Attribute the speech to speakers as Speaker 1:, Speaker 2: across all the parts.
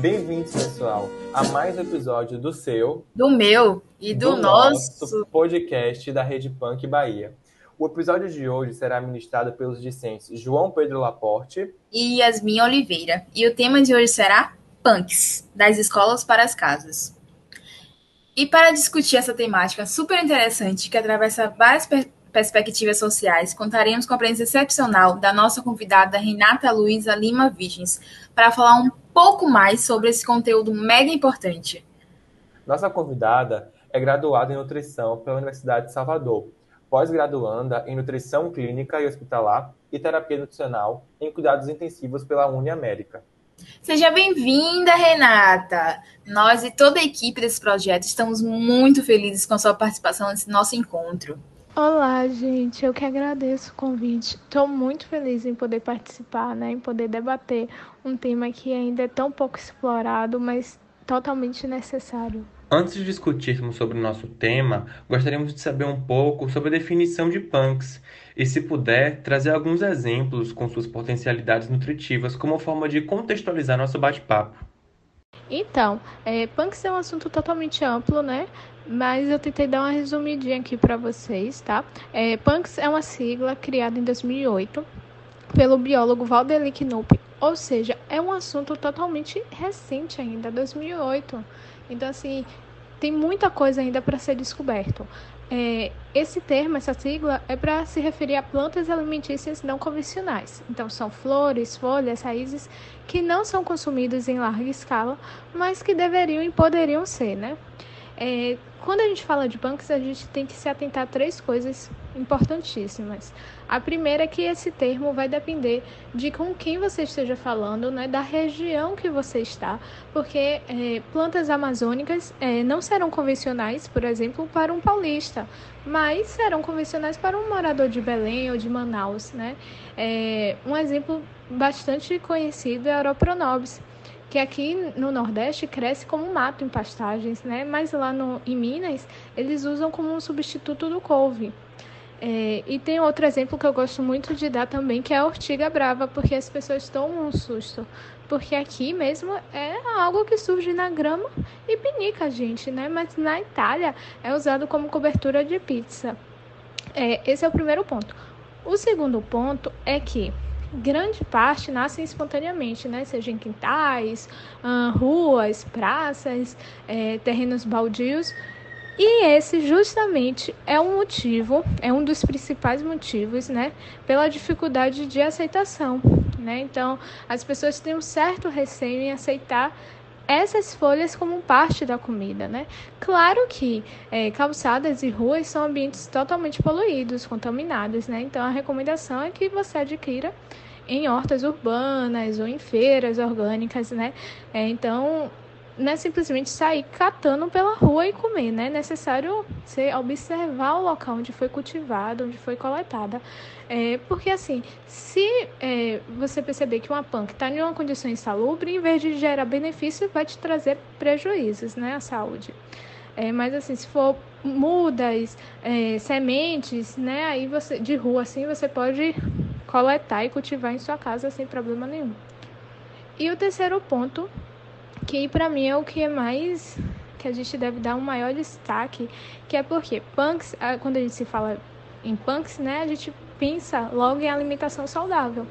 Speaker 1: Bem-vindos, pessoal, a mais um episódio do seu,
Speaker 2: do meu e do, do nosso...
Speaker 1: nosso podcast da Rede Punk Bahia. O episódio de hoje será ministrado pelos discentes João Pedro Laporte
Speaker 2: e Yasmin Oliveira. E o tema de hoje será Punks, das escolas para as casas. E para discutir essa temática super interessante que atravessa várias per perspectivas sociais, contaremos com a presença excepcional da nossa convidada Renata Luiza Lima Virgens, para falar um pouco mais sobre esse conteúdo mega importante.
Speaker 1: Nossa convidada é graduada em nutrição pela Universidade de Salvador, pós-graduanda em nutrição clínica e hospitalar e terapia nutricional em cuidados intensivos pela Uniamérica.
Speaker 2: Seja bem-vinda, Renata! Nós e toda a equipe desse projeto estamos muito felizes com a sua participação nesse nosso encontro.
Speaker 3: Olá, gente. Eu que agradeço o convite. Estou muito feliz em poder participar, né, em poder debater um tema que ainda é tão pouco explorado, mas totalmente necessário.
Speaker 1: Antes de discutirmos sobre o nosso tema, gostaríamos de saber um pouco sobre a definição de punks e, se puder, trazer alguns exemplos com suas potencialidades nutritivas como forma de contextualizar nosso bate-papo.
Speaker 3: Então, é, punks é um assunto totalmente amplo, né? Mas eu tentei dar uma resumidinha aqui para vocês, tá? É, é uma sigla criada em 2008 pelo biólogo Valdeli Knupp, ou seja, é um assunto totalmente recente ainda, 2008. Então, assim, tem muita coisa ainda para ser descoberto. É, esse termo, essa sigla, é para se referir a plantas alimentícias não convencionais. Então, são flores, folhas, raízes que não são consumidas em larga escala, mas que deveriam e poderiam ser, né? É, quando a gente fala de punks, a gente tem que se atentar a três coisas importantíssimas. A primeira é que esse termo vai depender de com quem você esteja falando, né, da região que você está, porque é, plantas amazônicas é, não serão convencionais, por exemplo, para um paulista, mas serão convencionais para um morador de Belém ou de Manaus. Né? É, um exemplo bastante conhecido é a Oroponobis que aqui no Nordeste cresce como mato em pastagens, né? Mas lá no, em Minas eles usam como um substituto do couve. É, e tem outro exemplo que eu gosto muito de dar também, que é a ortiga brava, porque as pessoas tomam um susto. Porque aqui mesmo é algo que surge na grama e pinica a gente, né? Mas na Itália é usado como cobertura de pizza. É, esse é o primeiro ponto. O segundo ponto é que grande parte nascem espontaneamente, né? Seja em quintais, ruas, praças, é, terrenos baldios. E esse justamente é um motivo, é um dos principais motivos, né, pela dificuldade de aceitação, né? Então, as pessoas têm um certo receio em aceitar essas folhas como parte da comida, né? Claro que é, calçadas e ruas são ambientes totalmente poluídos, contaminados, né? Então, a recomendação é que você adquira em hortas urbanas ou em feiras orgânicas, né? É, então, não é simplesmente sair catando pela rua e comer, né? É necessário você observar o local onde foi cultivado, onde foi coletada. É, porque, assim, se é, você perceber que uma punk está em uma condição insalubre, em vez de gerar benefício, vai te trazer prejuízos, né? À saúde. É, mas, assim, se for mudas, é, sementes, né? Aí você, de rua, assim, você pode coletar e cultivar em sua casa sem problema nenhum. E o terceiro ponto, que para mim é o que é mais que a gente deve dar um maior destaque, que é porque punks, quando a gente se fala em punks, né, a gente pensa logo em alimentação saudável.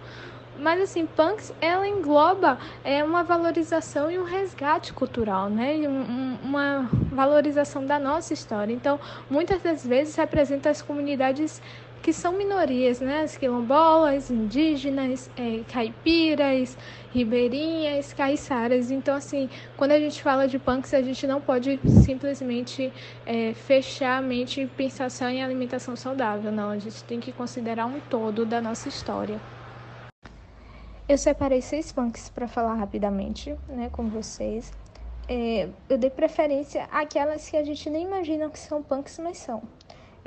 Speaker 3: Mas assim, punks ela engloba é uma valorização e um resgate cultural, né? Um, uma valorização da nossa história. Então, muitas das vezes representa as comunidades que são minorias, né? As quilombolas, indígenas, é, caipiras, ribeirinhas, caiçaras. Então, assim, quando a gente fala de punks, a gente não pode simplesmente é, fechar a mente e pensar só em alimentação saudável. Não, a gente tem que considerar um todo da nossa história. Eu separei seis punks para falar rapidamente, né, com vocês. É, eu dei preferência àquelas que a gente nem imagina que são punks, mas são.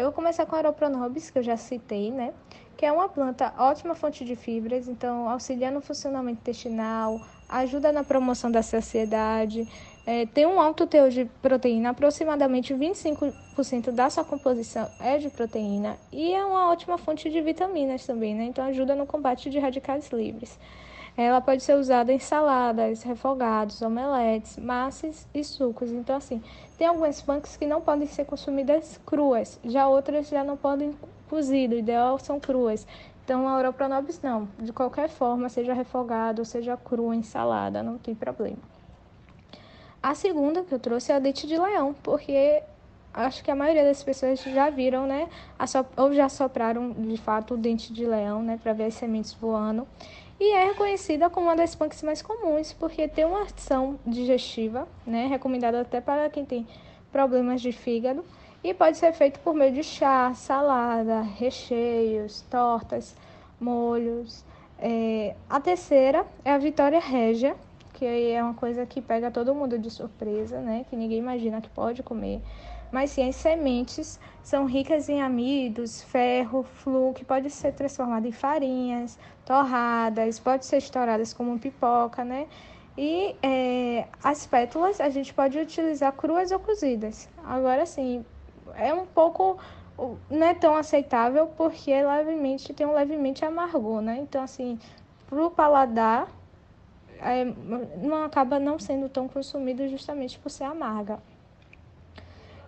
Speaker 3: Eu vou começar com a Aeropronobis, que eu já citei, né? Que é uma planta ótima fonte de fibras, então auxilia no funcionamento intestinal, ajuda na promoção da saciedade, é, tem um alto teor de proteína, aproximadamente 25% da sua composição é de proteína, e é uma ótima fonte de vitaminas também, né? Então ajuda no combate de radicais livres. Ela pode ser usada em saladas, refogados, omeletes, massas e sucos. Então, assim, tem algumas punks que não podem ser consumidas cruas, já outras já não podem cozido, o ideal são cruas. Então, a Oropronobis não, de qualquer forma, seja refogado, seja cru, em salada, não tem problema. A segunda que eu trouxe é a dente de leão, porque acho que a maioria das pessoas já viram, né, ou já sopraram de fato o dente de leão, né, para ver as sementes voando. E é reconhecida como uma das punks mais comuns, porque tem uma ação digestiva, né, recomendada até para quem tem problemas de fígado, e pode ser feito por meio de chá, salada, recheios, tortas, molhos. É, a terceira é a Vitória Régia, que é uma coisa que pega todo mundo de surpresa, né? Que ninguém imagina que pode comer. Mas sim, as sementes são ricas em amidos, ferro, flu, que pode ser transformado em farinhas, torradas, pode ser estouradas como pipoca, né? E é, as pétalas a gente pode utilizar cruas ou cozidas. Agora sim, é um pouco não é tão aceitável porque levemente tem um levemente amargor, né? Então assim, pro paladar é, não acaba não sendo tão consumido justamente por ser amarga.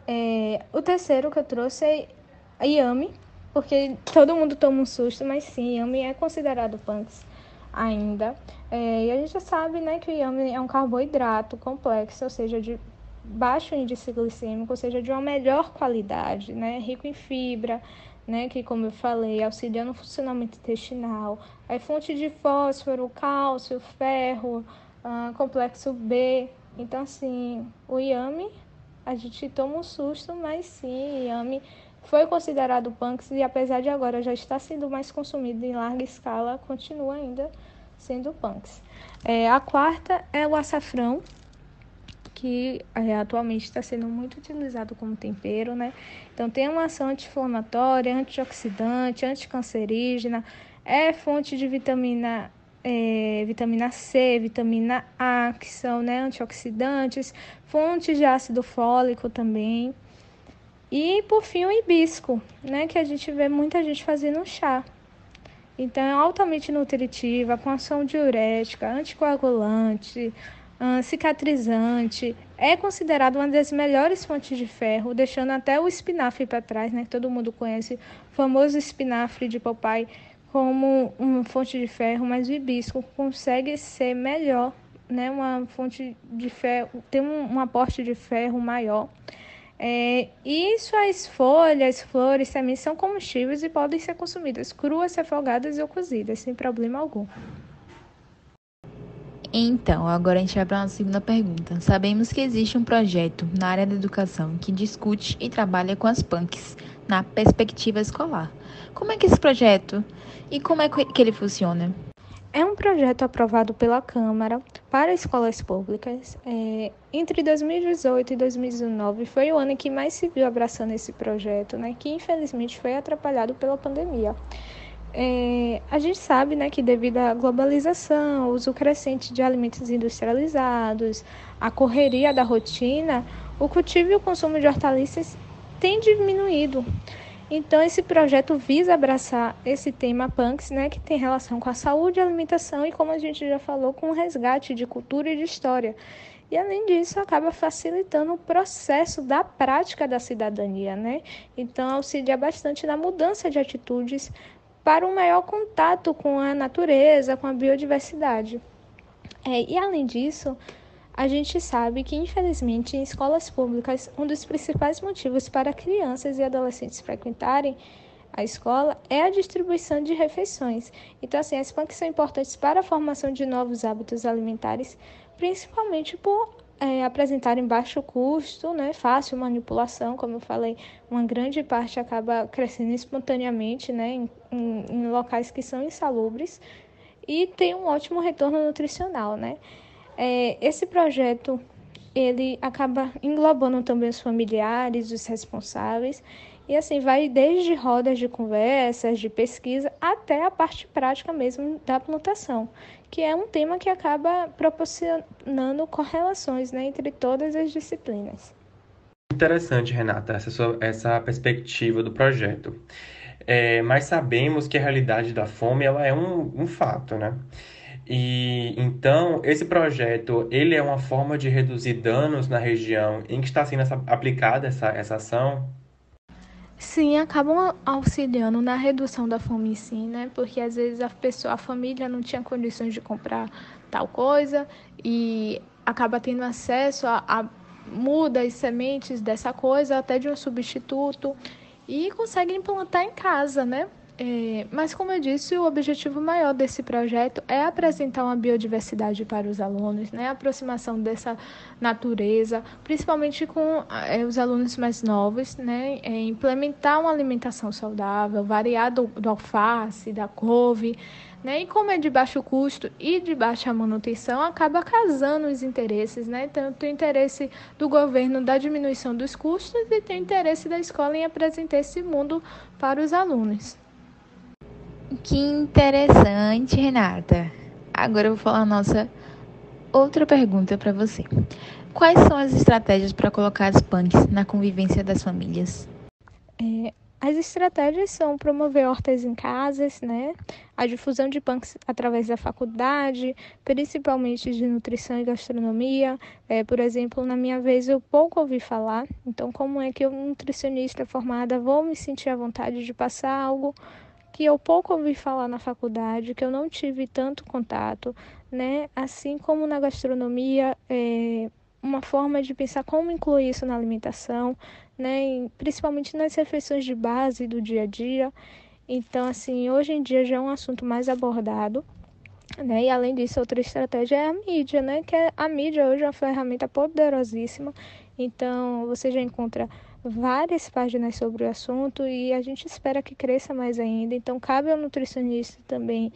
Speaker 3: É, o terceiro que eu trouxe é Yami, porque todo mundo toma um susto, mas sim, Yami é considerado punks ainda. É, e a gente já sabe né, que o Yami é um carboidrato complexo, ou seja, de baixo índice glicêmico, ou seja, de uma melhor qualidade, né, rico em fibra, né, que como eu falei, auxilia no funcionamento intestinal, é fonte de fósforo, cálcio, ferro, uh, complexo B. Então, assim, o Yami, a gente toma um susto, mas sim, Yami foi considerado punks e apesar de agora já estar sendo mais consumido em larga escala, continua ainda sendo punks. É, a quarta é o açafrão, que é, atualmente está sendo muito utilizado como tempero, né? Então tem uma ação anti-inflamatória, antioxidante, anticancerígena, é fonte de vitamina é, vitamina C, vitamina A, que são né, antioxidantes, fontes de ácido fólico também. E por fim o hibisco, né, que a gente vê muita gente fazendo chá. Então é altamente nutritiva, com ação diurética, anticoagulante, cicatrizante, é considerado uma das melhores fontes de ferro, deixando até o espinafre para trás, né? Todo mundo conhece o famoso espinafre de papai como uma fonte de ferro, mas o hibisco consegue ser melhor, né? Uma fonte de ferro, tem um, um aporte de ferro maior. É, e suas folhas, flores também são comestíveis e podem ser consumidas cruas, refogadas ou cozidas, sem problema algum.
Speaker 2: Então, agora a gente vai para a segunda pergunta. Sabemos que existe um projeto na área da educação que discute e trabalha com as punks na perspectiva escolar. Como é que esse projeto e como é que ele funciona?
Speaker 3: É um projeto aprovado pela Câmara para escolas públicas. É, entre 2018 e 2019 foi o ano em que mais se viu abraçando esse projeto, né, que infelizmente foi atrapalhado pela pandemia. É, a gente sabe né, que devido à globalização, o uso crescente de alimentos industrializados, a correria da rotina, o cultivo e o consumo de hortaliças tem diminuído. Então, esse projeto visa abraçar esse tema punks, né, que tem relação com a saúde, alimentação e, como a gente já falou, com o resgate de cultura e de história. E, além disso, acaba facilitando o processo da prática da cidadania, né? Então, auxilia bastante na mudança de atitudes para um maior contato com a natureza, com a biodiversidade. É, e além disso, a gente sabe que, infelizmente, em escolas públicas, um dos principais motivos para crianças e adolescentes frequentarem a escola é a distribuição de refeições. Então, assim, as PANCs são importantes para a formação de novos hábitos alimentares, principalmente por é, apresentarem baixo custo, né, fácil manipulação, como eu falei, uma grande parte acaba crescendo espontaneamente né, em, em, em locais que são insalubres e tem um ótimo retorno nutricional. Né? É, esse projeto ele acaba englobando também os familiares, os responsáveis, e assim vai desde rodas de conversas, de pesquisa, até a parte prática mesmo da plantação que é um tema que acaba proporcionando correlações né, entre todas as disciplinas.
Speaker 1: Interessante, Renata, essa, sua, essa perspectiva do projeto. É, mas sabemos que a realidade da fome ela é um, um fato, né? E então esse projeto ele é uma forma de reduzir danos na região em que está sendo essa, aplicada essa, essa ação?
Speaker 3: Sim, acabam auxiliando na redução da fome sim, né? Porque às vezes a pessoa, a família não tinha condições de comprar tal coisa e acaba tendo acesso a, a mudas, sementes dessa coisa, até de um substituto e consegue implantar em casa, né? É, mas, como eu disse, o objetivo maior desse projeto é apresentar uma biodiversidade para os alunos, né? a aproximação dessa natureza, principalmente com é, os alunos mais novos, né? É, implementar uma alimentação saudável, variar do, do alface, da couve, né? E como é de baixo custo e de baixa manutenção, acaba casando os interesses, né? Tanto o interesse do governo da diminuição dos custos e tem o interesse da escola em apresentar esse mundo para os alunos.
Speaker 4: Que interessante, Renata. Agora eu vou falar a nossa outra pergunta para você. Quais são as estratégias para colocar as punks na convivência das famílias?
Speaker 3: É, as estratégias são promover hortas em casas, né? A difusão de punks através da faculdade, principalmente de nutrição e gastronomia. É, por exemplo, na minha vez eu pouco ouvi falar. Então, como é que eu, nutricionista formada, vou me sentir à vontade de passar algo que eu pouco ouvi falar na faculdade, que eu não tive tanto contato, né? Assim como na gastronomia, é uma forma de pensar como incluir isso na alimentação, né? principalmente nas refeições de base do dia a dia. Então, assim, hoje em dia já é um assunto mais abordado. Né? E além disso, outra estratégia é a mídia, né? Que é, a mídia hoje é uma ferramenta poderosíssima. Então, você já encontra várias páginas sobre o assunto e a gente espera que cresça mais ainda. Então, cabe ao nutricionista também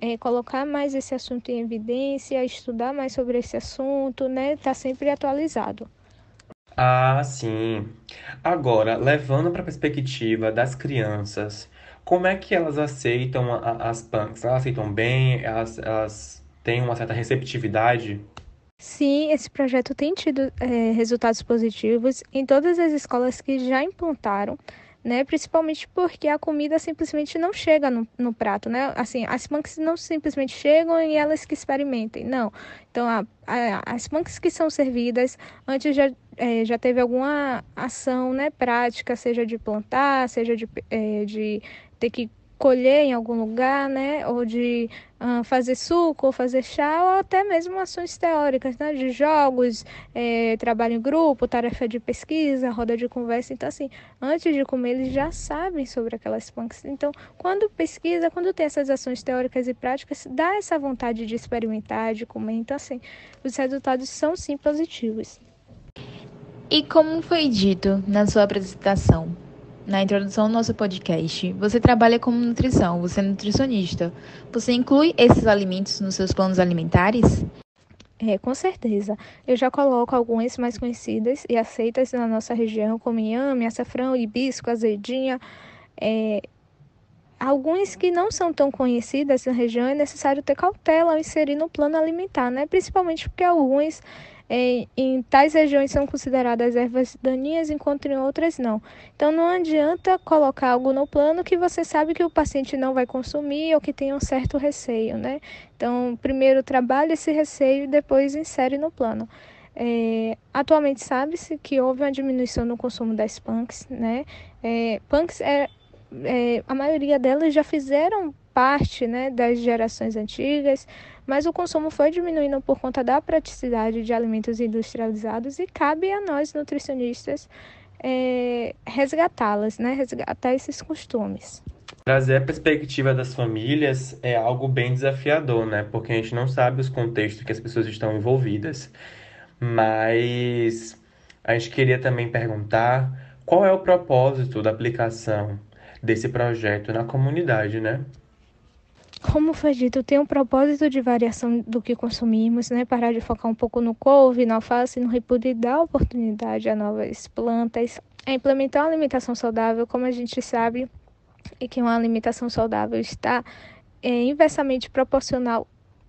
Speaker 3: é, colocar mais esse assunto em evidência, estudar mais sobre esse assunto, né? Tá sempre atualizado.
Speaker 1: Ah, sim. Agora, levando para a perspectiva das crianças, como é que elas aceitam a, a, as punks? Elas aceitam bem? Elas, elas têm uma certa receptividade?
Speaker 3: Sim, esse projeto tem tido é, resultados positivos em todas as escolas que já implantaram, né? Principalmente porque a comida simplesmente não chega no, no prato, né? Assim, as punks não simplesmente chegam e elas que experimentem, não. Então, a, a, as punks que são servidas antes já, é, já teve alguma ação, né? Prática, seja de plantar, seja de, é, de ter que colher em algum lugar, né? Ou de uh, fazer suco, ou fazer chá, ou até mesmo ações teóricas, né? De jogos, é, trabalho em grupo, tarefa de pesquisa, roda de conversa. Então, assim, antes de comer, eles já sabem sobre aquelas punks. Então, quando pesquisa, quando tem essas ações teóricas e práticas, dá essa vontade de experimentar, de comer. Então, assim, os resultados são sim positivos.
Speaker 4: E como foi dito na sua apresentação, na introdução do nosso podcast, você trabalha como nutrição, você é nutricionista. Você inclui esses alimentos nos seus planos alimentares?
Speaker 3: É, com certeza. Eu já coloco algumas mais conhecidas e aceitas na nossa região, como inhame, açafrão, hibisco, azedinha. É, alguns que não são tão conhecidas na região é necessário ter cautela ao inserir no plano alimentar, né? Principalmente porque alguns em, em tais regiões são consideradas ervas daninhas, enquanto em outras não. Então não adianta colocar algo no plano que você sabe que o paciente não vai consumir ou que tem um certo receio, né? Então, primeiro trabalhe esse receio e depois insere no plano. É, atualmente sabe-se que houve uma diminuição no consumo das punks, né? É, punks é, é, a maioria delas já fizeram parte né, das gerações antigas, mas o consumo foi diminuindo por conta da praticidade de alimentos industrializados e cabe a nós nutricionistas é, resgatá-las, né, resgatar esses costumes.
Speaker 1: Trazer a perspectiva das famílias é algo bem desafiador, né? Porque a gente não sabe os contextos que as pessoas estão envolvidas. Mas a gente queria também perguntar qual é o propósito da aplicação desse projeto na comunidade, né?
Speaker 3: Como foi dito, tem um propósito de variação do que consumimos, né? Parar de focar um pouco no couve, na alface, no repúdio e dar oportunidade a novas plantas. É implementar uma alimentação saudável, como a gente sabe, e que uma alimentação saudável está é, inversamente proporcional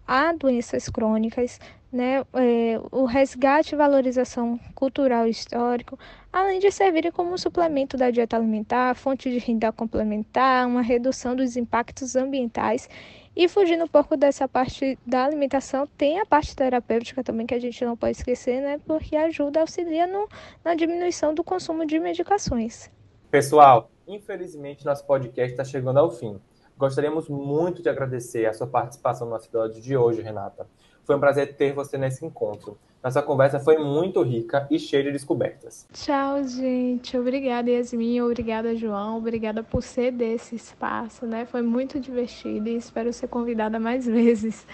Speaker 3: a doenças crônicas, né, é, o resgate e valorização cultural e histórico, além de servirem como suplemento da dieta alimentar, fonte de renda complementar, uma redução dos impactos ambientais. E fugindo um pouco dessa parte da alimentação, tem a parte terapêutica também que a gente não pode esquecer, né? Porque ajuda, auxilia no, na diminuição do consumo de medicações.
Speaker 5: Pessoal, infelizmente nosso podcast está chegando ao fim. Gostaríamos muito de agradecer a sua participação no episódio de hoje, Renata. Foi um prazer ter você nesse encontro. Nossa conversa foi muito rica e cheia de descobertas.
Speaker 3: Tchau, gente. Obrigada, Yasmin. Obrigada, João. Obrigada por ser desse espaço, né? Foi muito divertido e espero ser convidada mais vezes.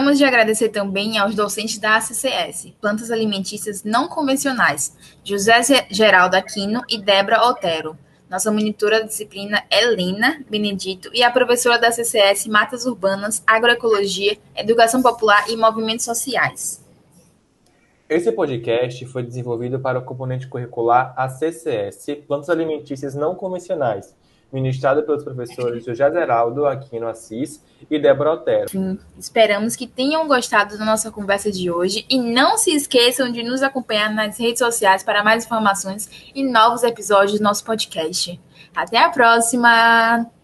Speaker 2: Vamos de agradecer também aos docentes da ACCS, Plantas Alimentícias Não Convencionais, José Geraldo Aquino e Débora Otero nossa monitora da disciplina é Lina Benedito e a professora da CCS Matas Urbanas, Agroecologia, Educação Popular e Movimentos Sociais.
Speaker 5: Esse podcast foi desenvolvido para o componente curricular ACCS Plantas Alimentícias Não Convencionais, ministrado pelos professores José Zeraldo Aquino Assis e Débora Otero.
Speaker 2: Sim, esperamos que tenham gostado da nossa conversa de hoje e não se esqueçam de nos acompanhar nas redes sociais para mais informações e novos episódios do nosso podcast. Até a próxima!